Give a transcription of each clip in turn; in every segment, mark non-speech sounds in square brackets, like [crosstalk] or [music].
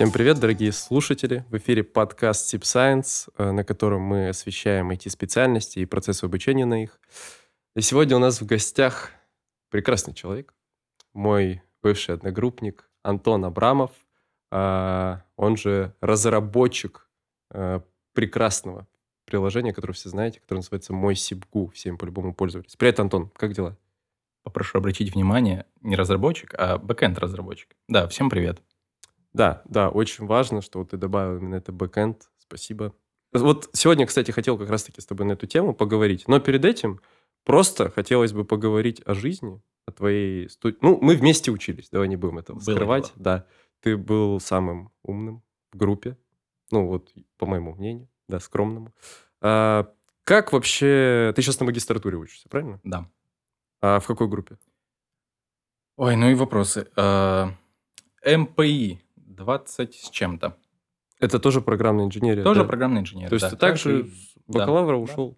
Всем привет, дорогие слушатели! В эфире подкаст SibScience, э, на котором мы освещаем IT-специальности и процессы обучения на их. И сегодня у нас в гостях прекрасный человек, мой бывший одногруппник Антон Абрамов, а, он же разработчик э, прекрасного приложения, которое все знаете, которое называется «Мой СибГУ». Всем по-любому пользовались. Привет, Антон, как дела? Попрошу обратить внимание, не разработчик, а backend разработчик. Да, всем привет. Да, да, очень важно, что вот ты добавил именно это backend. Спасибо. Вот сегодня, кстати, хотел как раз-таки с тобой на эту тему поговорить. Но перед этим просто хотелось бы поговорить о жизни, о твоей студии. Ну, мы вместе учились, давай не будем это скрывать. Да, ты был самым умным в группе. Ну, вот, по моему мнению, да, скромному. А, как вообще... Ты сейчас на магистратуре учишься, правильно? Да. А в какой группе? Ой, ну и вопросы. А, МПИ 20 с чем-то. Это тоже программная инженерия? Тоже да? программная инженерия, То есть да. ты также с бакалавра да, ушел?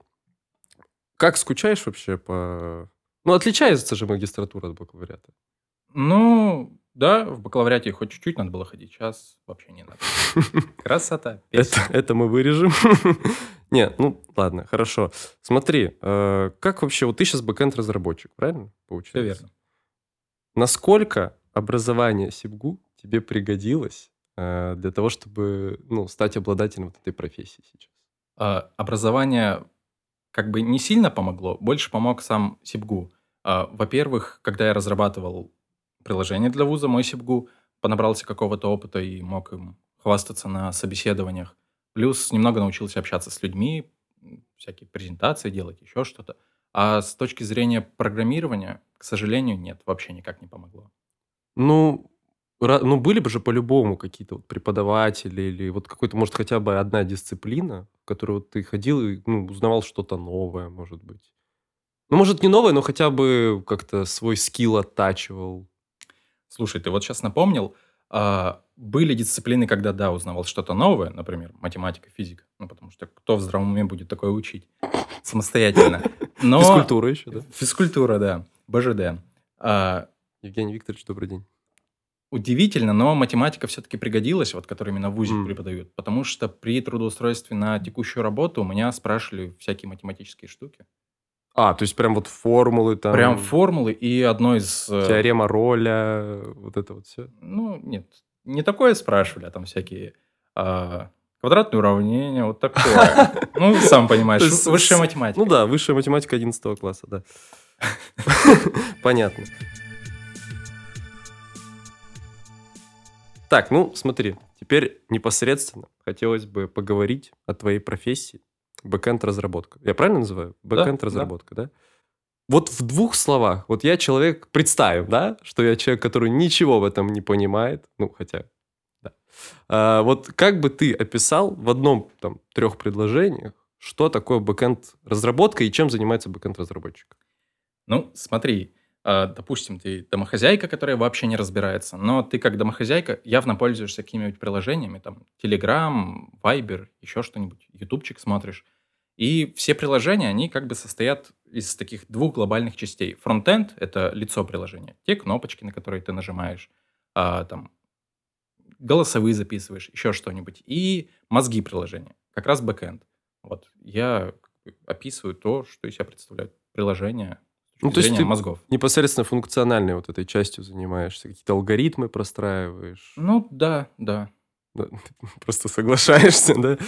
Как скучаешь вообще по... Ну, отличается же магистратура от бакалавриата. Ну, да, в бакалавриате хоть чуть-чуть надо было ходить, сейчас вообще не надо. [laughs] Красота. Это, это мы вырежем. [laughs] Не, ну ладно, хорошо. Смотри, э, как вообще, вот ты сейчас бэкэнд-разработчик, правильно? Получается? Всё верно. Насколько образование Сибгу тебе пригодилось э, для того, чтобы ну, стать обладателем вот этой профессии сейчас? А, Образование как бы не сильно помогло, больше помог сам Сибгу. А, Во-первых, когда я разрабатывал приложение для вуза, мой Сибгу, понабрался какого-то опыта и мог им хвастаться на собеседованиях. Плюс немного научился общаться с людьми, всякие презентации делать, еще что-то. А с точки зрения программирования, к сожалению, нет, вообще никак не помогло. Ну, ну были бы же по-любому какие-то вот преподаватели или вот какой-то, может, хотя бы одна дисциплина, в которую вот ты ходил и ну, узнавал что-то новое, может быть. Ну, может, не новое, но хотя бы как-то свой скилл оттачивал. Слушай, ты вот сейчас напомнил, а, были дисциплины, когда, да, узнавал что-то новое, например, математика, физика, ну, потому что кто в здравом уме будет такое учить самостоятельно. Но... Физкультура еще, да? Физкультура, да, БЖД. А, Евгений Викторович, добрый день. Удивительно, но математика все-таки пригодилась, вот, которую именно в ВУЗе М. преподают, потому что при трудоустройстве на текущую работу у меня спрашивали всякие математические штуки. А, то есть прям вот формулы там. Прям формулы и одно из... э, Теорема роля, вот это вот все. Ну, нет, не такое спрашивали, а там всякие а, квадратные уравнения, вот такое. [laughs] Ну, сам понимаешь, высшая математика. Ну да, высшая математика 11 класса, да. [laughs] Понятно. Так, ну смотри, теперь непосредственно хотелось бы поговорить о твоей профессии. Бэкэнд-разработка. Я правильно называю? Бэкэнд-разработка, да? Вот в двух словах. Вот я человек, представим, да, что я человек, который ничего в этом не понимает. Ну, хотя, да. А, вот как бы ты описал в одном, там, трех предложениях, что такое бэкэнд-разработка и чем занимается бэкэнд-разработчик? Ну, смотри, а, допустим, ты домохозяйка, которая вообще не разбирается, но ты как домохозяйка явно пользуешься какими-нибудь приложениями, там, Telegram, Viber, еще что-нибудь, ютубчик смотришь. И все приложения, они как бы состоят из таких двух глобальных частей. Фронтенд — это лицо приложения, те кнопочки, на которые ты нажимаешь, а, там, голосовые записываешь, еще что-нибудь. И мозги приложения, как раз бэкэнд. Вот, я описываю то, что из себя представляет приложение с Ну, то есть ты мозгов. непосредственно функциональной вот этой частью занимаешься, какие-то алгоритмы простраиваешь. Ну, да, да. Да, [laughs] Просто соглашаешься, да?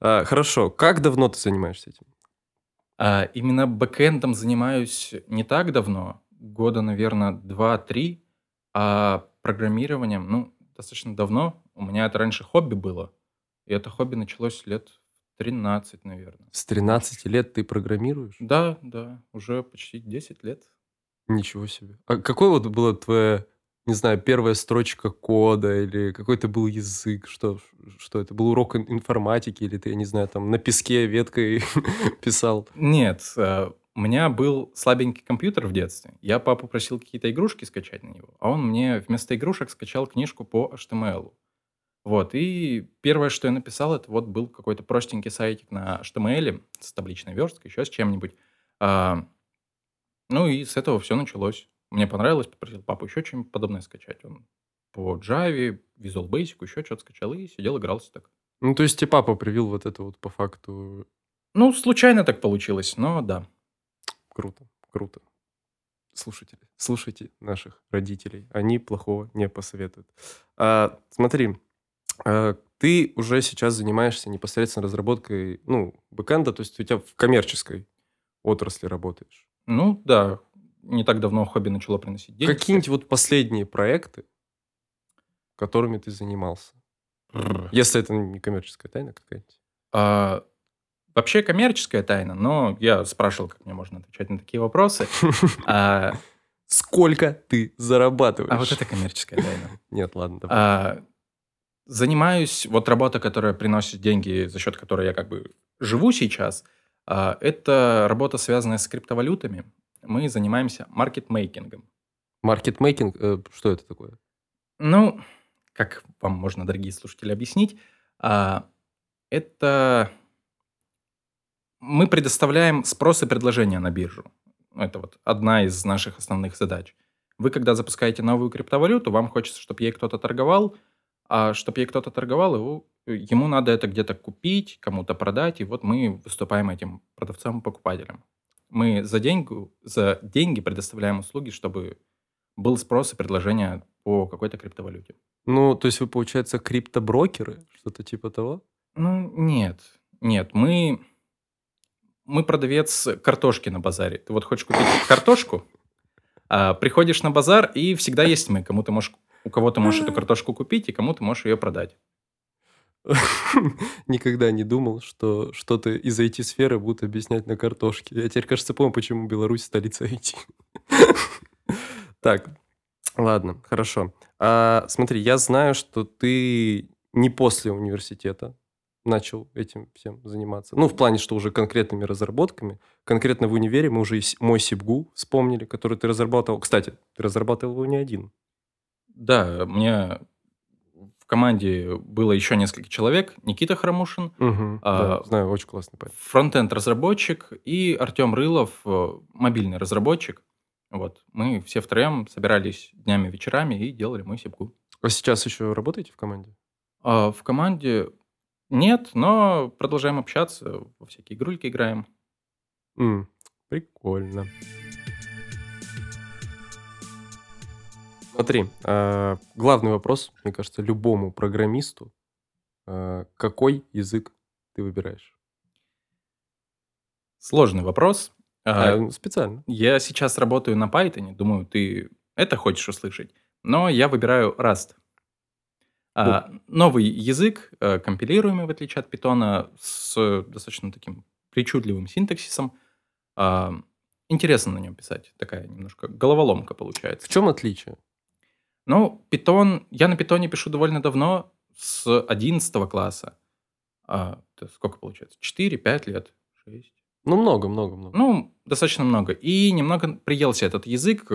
А, хорошо. Как давно ты занимаешься этим? А именно бэкэндом занимаюсь не так давно, года, наверное, 2-3, а программированием, ну, достаточно давно. У меня это раньше хобби было, и это хобби началось лет 13, наверное. С 13 лет ты программируешь? Да, да, уже почти 10 лет. Ничего себе. А какой вот была твоя, не знаю, первая строчка кода или какой-то был язык? Что, что это? Был урок ин- информатики или ты, я не знаю, там на песке веткой [laughs] писал? Нет, э, у меня был слабенький компьютер в детстве. Я папу просил какие-то игрушки скачать на него, а он мне вместо игрушек скачал книжку по HTML. Вот, и первое, что я написал, это вот был какой-то простенький сайтик на HTML с табличной версткой, еще с чем-нибудь. А, ну и с этого все началось. Мне понравилось, попросил папу еще что-нибудь подобное скачать. Он по Java Visual Basic, еще что-то скачал и сидел, игрался так. Ну, то есть тебе папа привил вот это вот по факту. Ну, случайно так получилось, но да. Круто, круто. Слушатели, слушайте наших родителей. Они плохого не посоветуют. А, смотри, ты уже сейчас занимаешься непосредственно разработкой, ну, бэкэнда, то есть у тебя в коммерческой отрасли работаешь. Ну, да. Не так давно хобби начало приносить деньги. Какие-нибудь вот последние проекты, которыми ты занимался? Если это не коммерческая тайна какая-нибудь. А, вообще коммерческая тайна, но я спрашивал, как мне можно отвечать на такие вопросы. [laughs] А, Сколько ты зарабатываешь? а вот это коммерческая тайна. [laughs] Нет, ладно, давай. А, занимаюсь, вот работа, которая приносит деньги, за счет которой я как бы живу сейчас, а, это работа, связанная с криптовалютами. Мы занимаемся маркетмейкингом. Маркетмейкинг, э, что это такое? Ну, как вам можно, дорогие слушатели, объяснить, а, это мы предоставляем спрос и предложение на биржу. Это вот одна из наших основных задач. Вы, когда запускаете новую криптовалюту, вам хочется, чтобы ей кто-то торговал, а чтобы ей кто-то торговал, его, ему надо это где-то купить, кому-то продать, и вот мы выступаем этим покупателем. Мы за, деньги, за деньги предоставляем услуги, чтобы был спрос и предложение по какой-то криптовалюте. Ну, то есть вы, получается, криптоброкеры? Что-то типа того? Ну, нет, нет, мы, мы продавец картошки на базаре. Ты вот хочешь купить картошку, а, приходишь на базар, и всегда есть мы. Кому ты можешь, у кого ты можешь эту картошку купить, и кому ты можешь ее продать. [laughs] Никогда не думал, что что-то из IT-сферы будут объяснять на картошке. Я теперь, кажется, помню, почему Беларусь столица IT. [laughs] Так, ладно, хорошо. А, смотри, я знаю, что ты не после университета начал этим всем заниматься. Ну, в плане, что уже конкретными разработками. Конкретно в универе мы уже мой Сибгу вспомнили, который ты разрабатывал. Кстати, ты разрабатывал его не один. Да, мне в команде было еще несколько человек. Никита Храмушин, Мгм, А, да, знаю, очень классный парень. фронтенд разработчик и Артем Рылов, э, мобильный разработчик. Вот, мы все втроем собирались днями, вечерами и делали мой сипку. А сейчас еще работаете в команде? А в команде нет, но продолжаем общаться, во всякие игрульки играем. М, прикольно. Смотри, а, главный вопрос, мне кажется, любому программисту. а, Какой язык ты выбираешь? Сложный вопрос. А, А, специально. Я сейчас работаю на Python, думаю, ты это хочешь услышать, но я выбираю Rust. А, новый язык, компилируемый, в отличие от Python, с достаточно таким причудливым синтаксисом. А, интересно на нем писать, такая немножко головоломка получается. В чем отличие? Ну, Python, я на Python пишу довольно давно, с 11 класса. А, это сколько получается? 4-5 лет? 6? Ну, много, много, много. Ну, достаточно много. И немного приелся этот язык.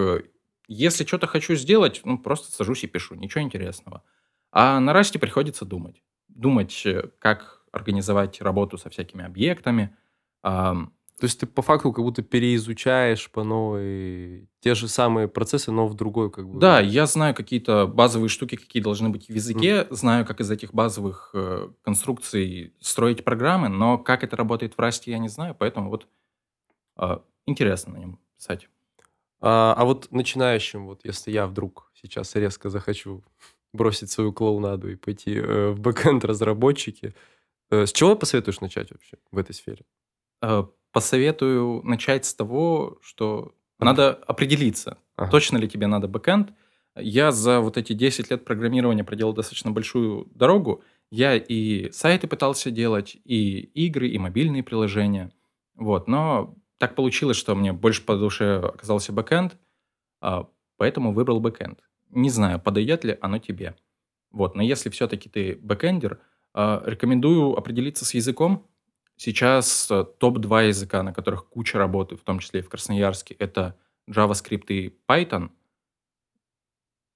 Если что-то хочу сделать, ну, просто сажусь и пишу. Ничего интересного. А на расте приходится думать. Думать, э, как организовать работу со всякими объектами. Ам, То есть ты по факту как будто переизучаешь по новой те же самые процессы, но в другой как бы... Да, я знаю какие-то базовые штуки, какие должны быть в языке, знаю, как из этих базовых э, конструкций строить программы, но как это работает в расте, я не знаю, поэтому вот а, интересно на нем писать. А, а вот начинающим, вот если я вдруг сейчас резко захочу бросить свою клоунаду и пойти э, в backend разработчики, э, с чего посоветуешь начать вообще в этой сфере? Посоветую начать с того, что надо определиться, Ага. точно ли тебе надо backend. Я за вот эти 10 лет программирования проделал достаточно большую дорогу. Я и сайты пытался делать, и игры, и мобильные приложения. Вот, но так получилось, что мне больше по душе оказался backend, а, поэтому выбрал backend. Не знаю, подойдет ли оно тебе. Вот, но если все-таки ты бэкэндер, а, рекомендую определиться с языком. Сейчас э, топ-2 языка, на которых куча работы, в том числе и в Красноярске, это JavaScript и Python.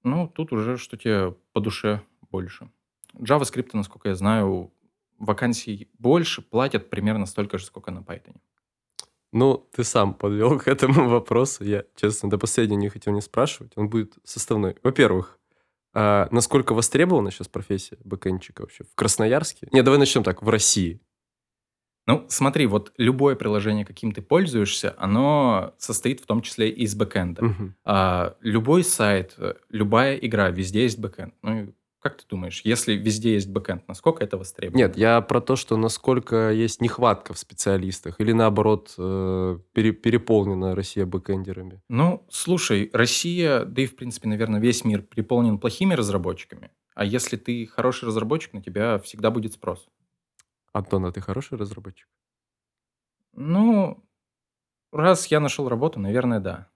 Ну, тут уже что тебе по душе больше. JavaScript, насколько я знаю, вакансий больше, платят примерно столько же, сколько на Python. Ну, ты сам подвел [laughs] к этому вопросу. Я, честно, до последнего не хотел не спрашивать. Он будет составной. Во-первых, А насколько востребована сейчас профессия бэкэндчика вообще в Красноярске? Не, давай начнем так, в России. Ну, смотри, вот любое приложение, каким ты пользуешься, оно состоит в том числе из бэкэнда. Мгм. А, любой сайт, э, любая игра, везде есть бэкэнд. Ну, как ты думаешь, если везде есть бэкэнд, насколько это востребовано? Нет, я про то, что насколько есть нехватка в специалистах или наоборот э, пере- переполнена Россия бэкэндерами. Ну, слушай, Россия, да и, в принципе, наверное, весь мир переполнен плохими разработчиками. А если ты хороший разработчик, на тебя всегда будет спрос. Антон, а ты хороший разработчик? Ну, раз я нашел работу, наверное, да.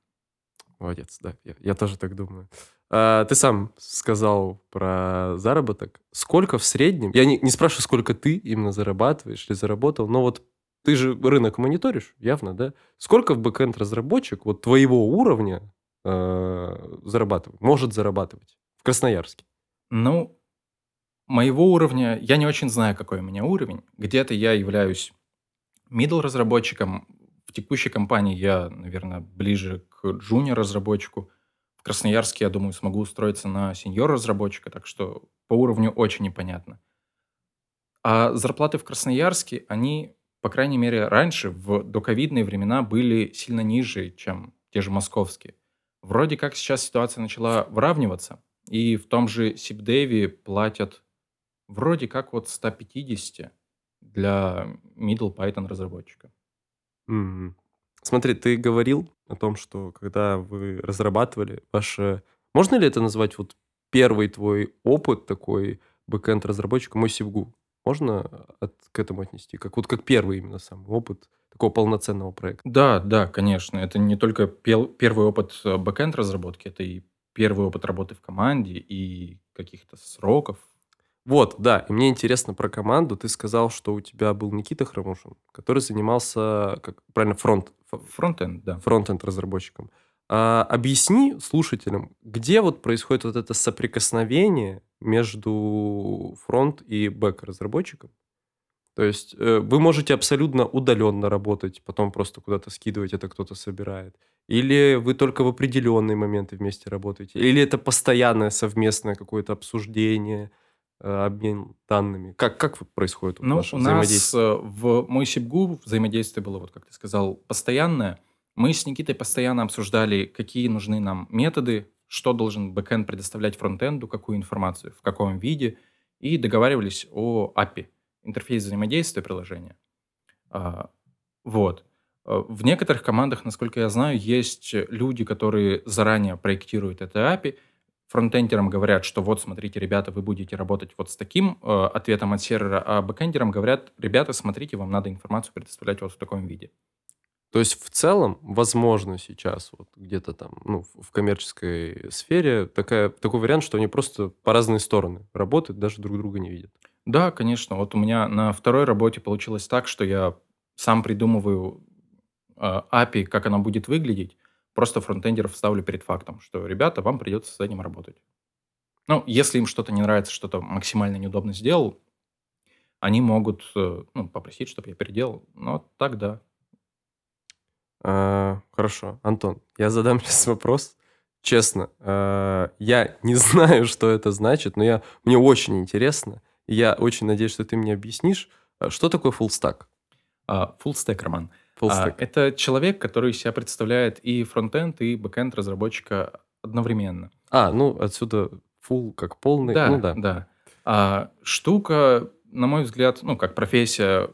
Молодец, да, я, я тоже так думаю. А, ты сам сказал про заработок. Сколько в среднем? Я не, не спрашиваю, сколько ты именно зарабатываешь или заработал, но вот ты же рынок мониторишь, явно, да? Сколько в бэкэнд разработчик вот твоего уровня э, зарабатывает, может зарабатывать в Красноярске? Ну, моего уровня, я не очень знаю, какой у меня уровень. Где-то я являюсь middle разработчиком. В текущей компании я, наверное, ближе к junior разработчику. В Красноярске, я думаю, смогу устроиться на senior разработчика, так что по уровню очень непонятно. А зарплаты в Красноярске, они, по крайней мере, раньше, в доковидные времена, были сильно ниже, чем те же московские. Вроде как сейчас ситуация начала выравниваться, и в том же Сибдеве платят вроде как вот 150 для middle Python разработчика. Мгм. Смотри, ты говорил о том, что когда вы разрабатывали ваше... Можно ли это назвать вот первый твой опыт такой бэкэнд разработчика мой СибГУ? Можно от- к этому отнести? Как, вот как первый именно самый опыт такого полноценного проекта? Да, да, конечно. Это не только пел- первый опыт э, бэкэнд разработки, это и первый опыт работы в команде и каких-то сроков. Вот, да, и мне интересно про команду. Ты сказал, что у тебя был Никита Хромушин, который занимался, как правильно, фронт, Фронтенд, да. фронтенд разработчиком. А, объясни слушателям, где вот происходит вот это соприкосновение между фронт и бэк разработчиком? То есть э, вы можете абсолютно удаленно работать, потом просто куда-то скидывать, это кто-то собирает. Или вы только в определенные моменты вместе работаете. Или это постоянное совместное какое-то обсуждение, обмен данными. Как, как происходит Ну, ваше у нас взаимодействие? э, в мой Сибгу взаимодействие было, вот как ты сказал, постоянное. Мы с Никитой постоянно обсуждали, какие нужны нам методы, что должен бэкэнд предоставлять фронтенду, какую информацию, в каком виде, и договаривались о API, интерфейс взаимодействия приложения. А, Вот. Э, В некоторых командах, насколько я знаю, есть люди, которые заранее проектируют это API, фронтендерам говорят, что вот, смотрите, ребята, вы будете работать вот с таким э, ответом от сервера, а бэкэндерам говорят, ребята, смотрите, вам надо информацию предоставлять вот в таком виде. То есть в целом, возможно, сейчас вот где-то там, ну, в в коммерческой сфере такая, такой вариант, что они просто по разные стороны работают, даже друг друга не видят. Да, конечно. Вот у меня на второй работе получилось так, что я сам придумываю э, API, как она будет выглядеть, просто фронтендеров ставлю перед фактом, что, ребята, вам придется с этим работать. Ну, если им что-то не нравится, что-то максимально неудобно сделал, они могут э, ну, попросить, чтобы я переделал. Но так да. А, хорошо, Антон, я задам [laughs] сейчас вопрос. Честно, а, я не [laughs] знаю, что это значит, но я, мне очень интересно. И я очень надеюсь, что ты мне объяснишь, а, что такое full stack. А, Full stack, Роман. Full А, это человек, который себя представляет и фронтенд, и бэкенд разработчика одновременно. А, ну отсюда full как полный. Да, ну да. да. А, штука, на мой взгляд, ну, как профессия,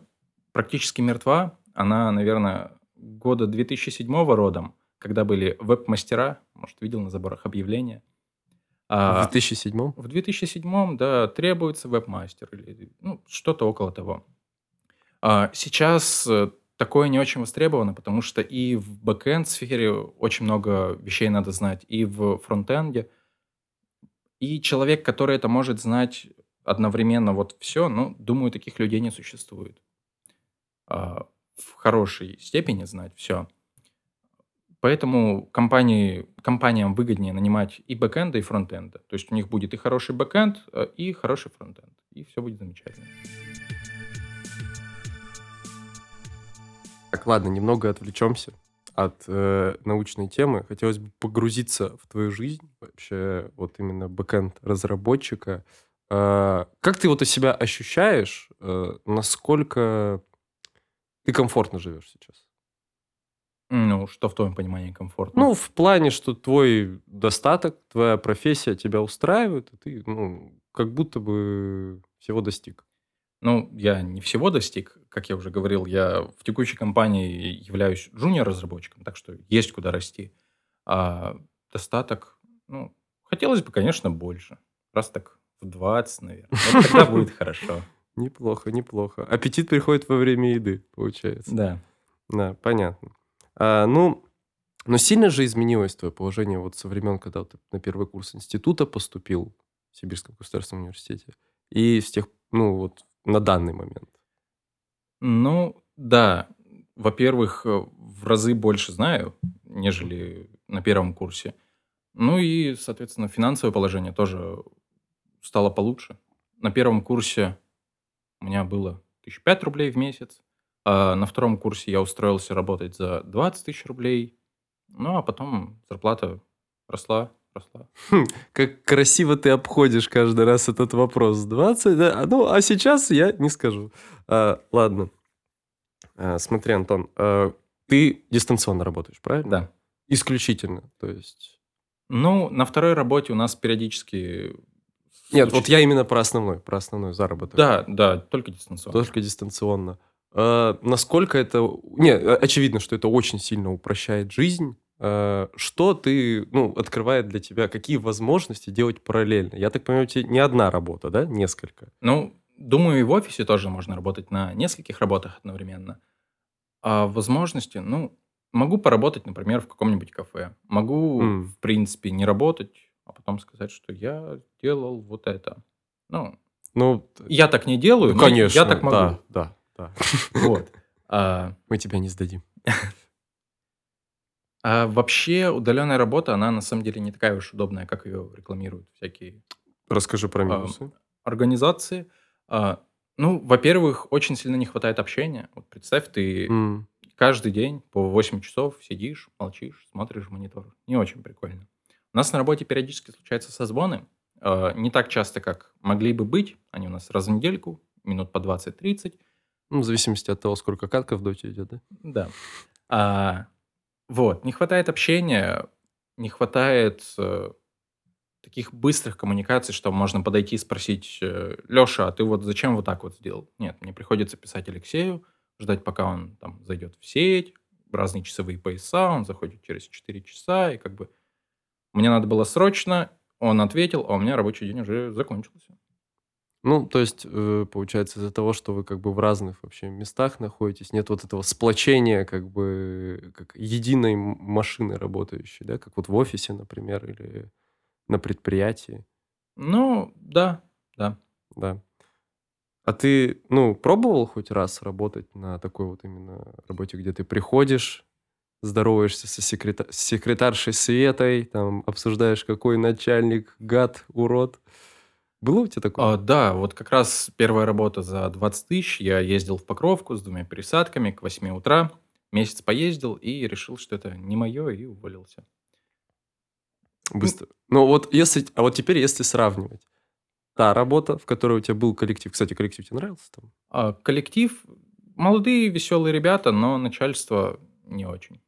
практически мертва. Она, наверное, года 2007 родом, когда были веб-мастера, может, видел на заборах объявления. В А, 2007 в 2007, да, требуется веб-мастер или ну, что-то около того. А сейчас э, такое не очень востребовано, потому что и в бэкэнд сфере очень много вещей надо знать, и в фронтенде. И человек, который это может знать одновременно вот все, ну, думаю, таких людей не существует. А, в хорошей степени знать все. Поэтому компании, компаниям выгоднее нанимать и бэкэнда, и фронтенда. То есть у них будет и хороший бэкэнд, э, и хороший фронтенд. И все будет замечательно. Так, ладно, немного отвлечемся. от э, научной темы. Хотелось бы погрузиться в твою жизнь, вообще вот именно бэкэнд разработчика. Э, как ты вот у себя ощущаешь, э, насколько ты комфортно живешь сейчас? Ну, что в твоем понимании комфортно? Ну, в плане, что твой достаток, твоя профессия тебя устраивает, и ты, ну, как будто бы всего достиг. Ну, я не всего достиг. Как я уже говорил, я в текущей компании являюсь джуниор-разработчиком, так что есть куда расти. А достаток, ну, хотелось бы, конечно, больше. Раз так в 20, наверное. Вот тогда будет [laughs] хорошо. Неплохо, неплохо. Аппетит приходит во время еды, получается. Да. Да, понятно. А, ну, но сильно же изменилось твое положение вот со времен, когда ты на первый курс института поступил в Сибирском государственном университете, и с тех, ну, вот на данный момент. Ну, да. Во-первых, э, в разы больше знаю, нежели на первом курсе. Ну и, соответственно, финансовое положение тоже стало получше. На первом курсе у меня было 1005 рублей в месяц, а на втором курсе я устроился работать за 20 тысяч рублей. Ну, а потом зарплата росла, росла. Хм, как красиво ты обходишь каждый раз этот вопрос. 20, да? Ну, а сейчас я не скажу. А, ладно. А, смотри, Антон, а, ты дистанционно работаешь, правильно? Да. Исключительно, то есть... Ну, на второй работе у нас периодически... Нет, вот я именно про основной, про основной заработок. Да, да, только дистанционно. Только дистанционно. А, насколько это... Не, очевидно, что это очень сильно упрощает жизнь. А, что ты, ну, открывает для тебя, какие возможности делать параллельно? Я так понимаю, у тебя не одна работа, да? Несколько. Ну, думаю, и в офисе тоже можно работать на нескольких работах одновременно. А возможности, ну, могу поработать, например, в каком-нибудь кафе. Могу, М. в принципе, не работать, а потом сказать, что я делал вот это. Ну, Ну, я так не делаю, ну, но конечно, я так могу. да, да, да. Вот. [laughs] А, Мы тебя не сдадим. [laughs] а вообще удаленная работа, она на самом деле не такая уж удобная, как ее рекламируют всякие Расскажи про а, минусы. организации. А, Ну, во-первых, очень сильно не хватает общения. Вот представь, ты М. каждый день по 8 часов сидишь, молчишь, смотришь в монитор. Не очень прикольно. У нас на работе периодически случаются созвоны. а, Не так часто, как могли бы быть. Они у нас раз в недельку, минут по 20-30. Ну, в зависимости от того, сколько катка в доте идет, да? Да. А, вот. Не хватает общения, не хватает э, таких быстрых коммуникаций, что можно подойти и спросить, Леша, а ты вот зачем вот так вот сделал? Нет, мне приходится писать Алексею, ждать, пока он там зайдет в сеть, разные часовые пояса, он заходит через 4 часа, и как бы мне надо было срочно, он ответил, а у меня рабочий день уже закончился. Ну, то есть, э, получается, из-за того, что вы как бы в разных вообще местах находитесь, нет вот этого сплочения как бы как единой машины работающей, да, как вот в офисе, например, или на предприятии, Ну, да, да. да. А ты, ну, пробовал хоть раз работать на такой вот именно работе, где ты приходишь, здороваешься со секрета- с секретаршей Светой, там, обсуждаешь, какой начальник гад, урод? Было у тебя такое? А, да, вот как раз первая работа за 20 тысяч. Я ездил в Покровку с двумя пересадками к 8 утра. Месяц поездил и решил, что это не мое, и уволился. Быстро. Ну вот если, а вот теперь если сравнивать, та работа, в которой у тебя был коллектив, кстати, коллектив тебе нравился там? А коллектив, молодые, веселые ребята, но начальство не очень.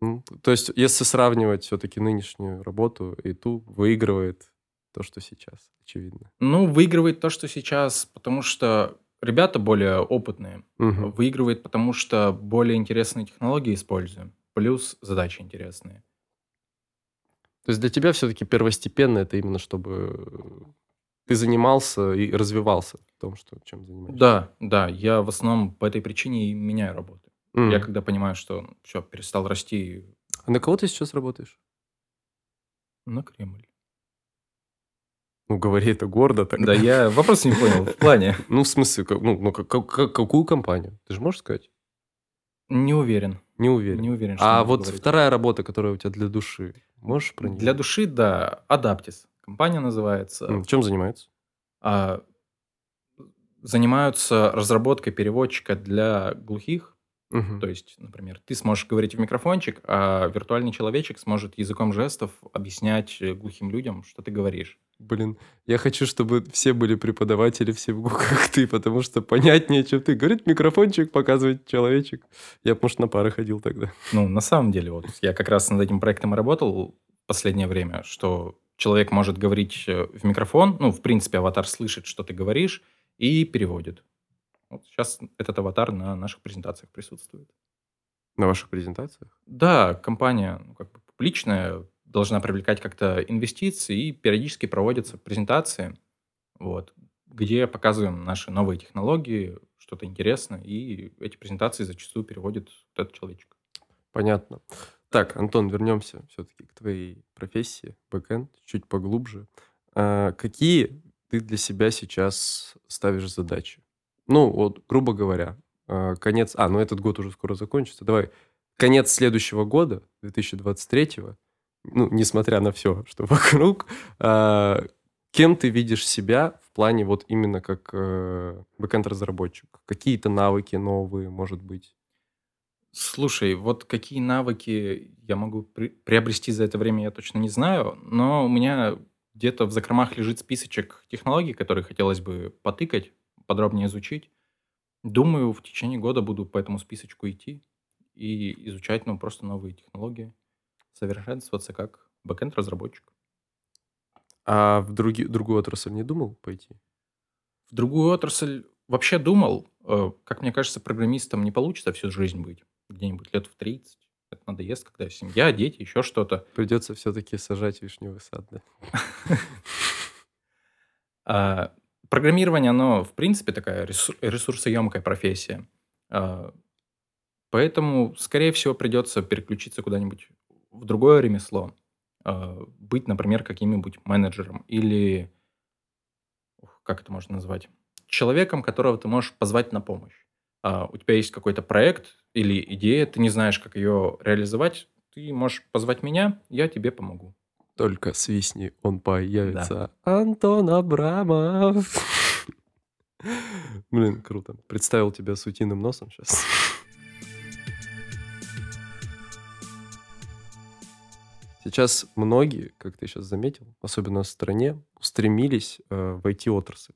Ну, То есть если сравнивать все-таки нынешнюю работу и ту, выигрывает то, что сейчас, очевидно. Ну, выигрывает то, что сейчас, потому что ребята более опытные. Мгм. Выигрывает, потому что более интересные технологии используем. Плюс задачи интересные. То есть для тебя все-таки первостепенно это именно чтобы ты занимался и развивался в том, что, чем занимаешься. Да, да, я в основном по этой причине и меняю работу. М. Я когда понимаю, что все, перестал расти А на кого ты сейчас работаешь? на Кремль. Ну, говори это гордо тогда. Да, я вопрос не понял. В плане. [laughs] Ну, в смысле, ну, ну, как- как- как- какую компанию? Ты же можешь сказать? Не уверен. Не уверен. Не уверен, А вот говорить. вторая работа, которая у тебя для души, можешь про нее? Для души, да, Adaptis. Компания называется. М, Чем занимается? А, занимаются разработкой переводчика для глухих. Мгм. То есть, например, ты сможешь говорить в микрофончик, а виртуальный человечек сможет языком жестов объяснять э, глухим людям, что ты говоришь. Блин, я хочу, чтобы все были преподаватели в Севгу, [laughs] как ты, потому что понятнее, чем ты. Говорит микрофончик, показывает человечек. Я, может, на пары ходил тогда. Ну, на самом деле, вот я как раз над этим проектом работал в последнее время, что человек может говорить э, в микрофон, ну, в принципе, аватар слышит, что ты говоришь, и переводит. Вот сейчас этот аватар на наших презентациях присутствует. На ваших презентациях? Да, компания ну, как бы публичная, должна привлекать как-то инвестиции, и периодически проводятся презентации, вот, где показываем наши новые технологии, что-то интересное, и эти презентации зачастую переводит вот этот человечек. Понятно. Так, Антон, вернемся все-таки к твоей профессии, бэкэнд, чуть поглубже. А, какие ты для себя сейчас ставишь задачи? Ну, вот, грубо говоря, а, конец... А, ну этот год уже скоро закончится. Давай, конец следующего года, 2023 ну, несмотря на все, что вокруг, а, кем ты видишь себя в плане вот именно как э, бэкэнд-разработчик? Какие-то навыки новые, может быть? Слушай, вот какие навыки я могу при- приобрести за это время, я точно не знаю, но у меня где-то в закромах лежит списочек технологий, которые хотелось бы потыкать, подробнее изучить. Думаю, в течение года буду по этому списочку идти и изучать, ну, просто новые технологии, совершенствоваться как бэкэнд-разработчик. А в други, другую отрасль не думал пойти? В другую отрасль вообще думал, э, как мне кажется, программистом не получится всю жизнь быть где-нибудь лет в 30. Это надоест, когда семья, дети, еще что-то. Придется все-таки сажать вишневый сад, да? [laughs] А, программирование, оно, в принципе, такая ресурсоемкая профессия. А, поэтому, скорее всего, придется переключиться куда-нибудь в другое ремесло. А, быть, например, каким-нибудь менеджером или, как это можно назвать, человеком, которого ты можешь позвать на помощь. У тебя есть какой-то проект, или идея, ты не знаешь, как ее реализовать, ты можешь позвать меня, я тебе помогу. Только свистни, он появится. Да. Антон Абрамов. Блин, круто. Представил тебя с утиным носом сейчас. Сейчас многие, как ты сейчас заметил, особенно в стране, устремились э, в IT-отрасль.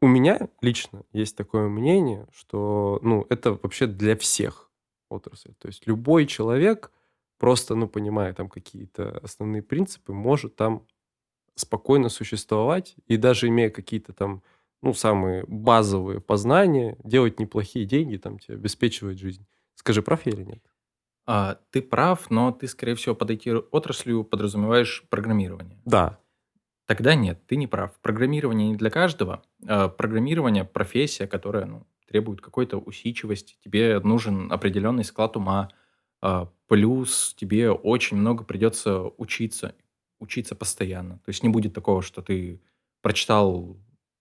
У меня лично есть такое мнение, что ну, это вообще для всех отрасль. То есть любой человек, просто, ну, понимая там какие-то основные принципы, может там спокойно существовать и даже имея какие-то там, ну, самые базовые познания, делать неплохие деньги, там, тебе обеспечивать жизнь. Скажи, прав я или нет? А, ты прав, но ты, скорее всего, под IT-отраслью подразумеваешь программирование. Да. Тогда нет, ты не прав. Программирование не для каждого. А программирование – профессия, которая ну, требует какой-то усидчивости, тебе нужен определенный склад ума, а, плюс тебе очень много придется учиться, учиться постоянно. То есть не будет такого, что ты прочитал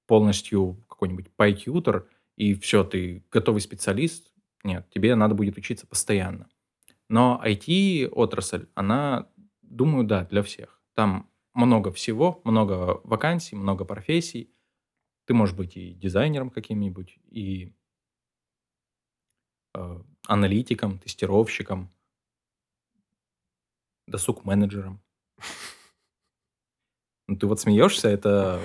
полностью какой-нибудь PyTutor, и все, ты готовый специалист. Нет, тебе надо будет учиться постоянно. Но IT-отрасль, она, думаю, да, для всех. Там много всего, много вакансий, много профессий. Ты можешь быть и дизайнером каким-нибудь, и э, аналитиком, тестировщиком, досуг-менеджером. Ну, ты вот смеешься, это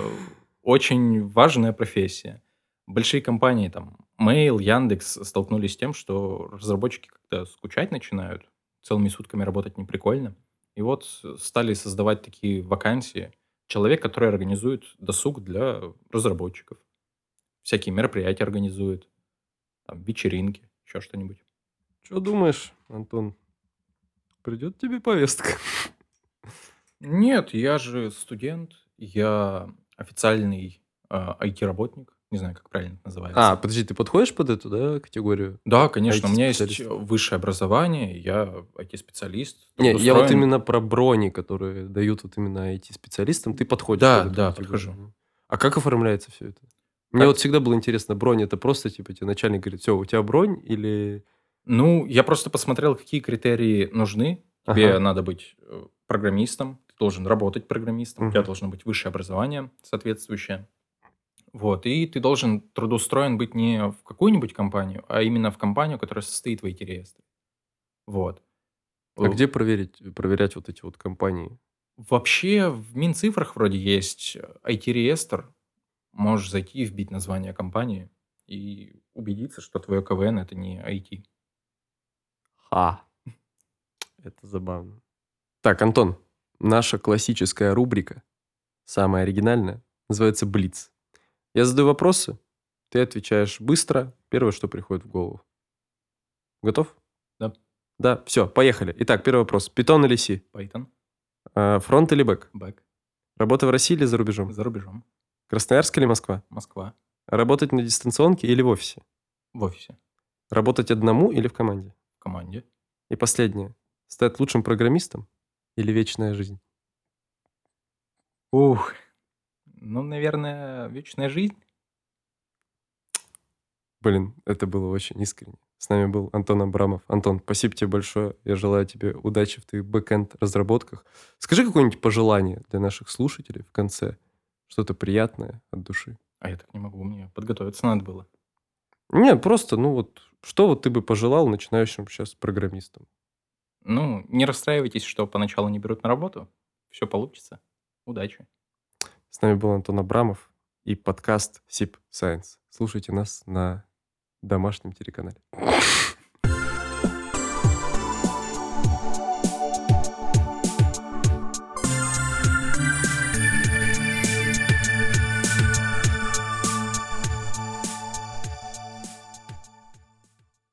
очень важная профессия. Большие компании, там, Mail, Яндекс столкнулись с тем, что разработчики как-то скучать начинают, целыми сутками работать неприкольно. И вот стали создавать такие вакансии, человек, который организует досуг для разработчиков. Всякие мероприятия организует, там, вечеринки, еще что-нибудь. Что думаешь, Антон? Придет тебе повестка? Нет, я же студент, я официальный э, IT-работник. Не знаю, как правильно это называется. А, подожди, ты подходишь под эту, да, категорию? Да, конечно, у меня есть высшее образование, я IT-специалист. Не, я вот именно про брони, которые дают вот именно IT-специалистам, ты подходишь Да, под да, подхожу. А как оформляется все это? Мне вот всегда было интересно, бронь это просто, типа, тебе начальник говорит, все, у тебя бронь или... Ну, я просто посмотрел, какие критерии нужны. Тебе ага. надо быть э, программистом, ты должен работать программистом, угу. у тебя должно быть высшее образование соответствующее. Вот, и ты должен трудоустроен быть не в какую-нибудь компанию, а именно в компанию, которая состоит в IT-реестре. Вот. А Э, где проверить, проверять вот эти вот компании? Вообще в Минцифрах вроде есть IT-реестр. Можешь зайти и вбить название компании и убедиться, что твое КВН это не IT. Ха. Это забавно. Так, Антон, наша классическая рубрика, самая оригинальная, называется «Блиц». Я задаю вопросы, ты отвечаешь быстро, первое, что приходит в голову. Готов? Да. Да, все, поехали. Итак, первый вопрос. Python или C? Python, А, Фронт или бэк? бэк, Работа в России или за рубежом? за рубежом, Красноярск или Москва? Москва, Работать на дистанционке или в офисе? в офисе, Работать одному или в команде? в команде. И последнее. Стать лучшим программистом или вечная жизнь? Ух, ну, наверное, вечная жизнь. Блин, это было очень искренне. С нами был Антон Абрамов. Антон, спасибо тебе большое. Я желаю тебе удачи в твоих бэкэнд разработках. Скажи какое-нибудь пожелание для наших слушателей в конце. Что-то приятное от души. А я так не могу, мне подготовиться надо было. Нет, просто, ну вот, что вот ты бы пожелал начинающим сейчас программистам? Ну, не расстраивайтесь, что поначалу не берут на работу. Все получится. Удачи. С нами был Антон Абрамов и подкаст SIP Science. Слушайте нас на домашнем телеканале.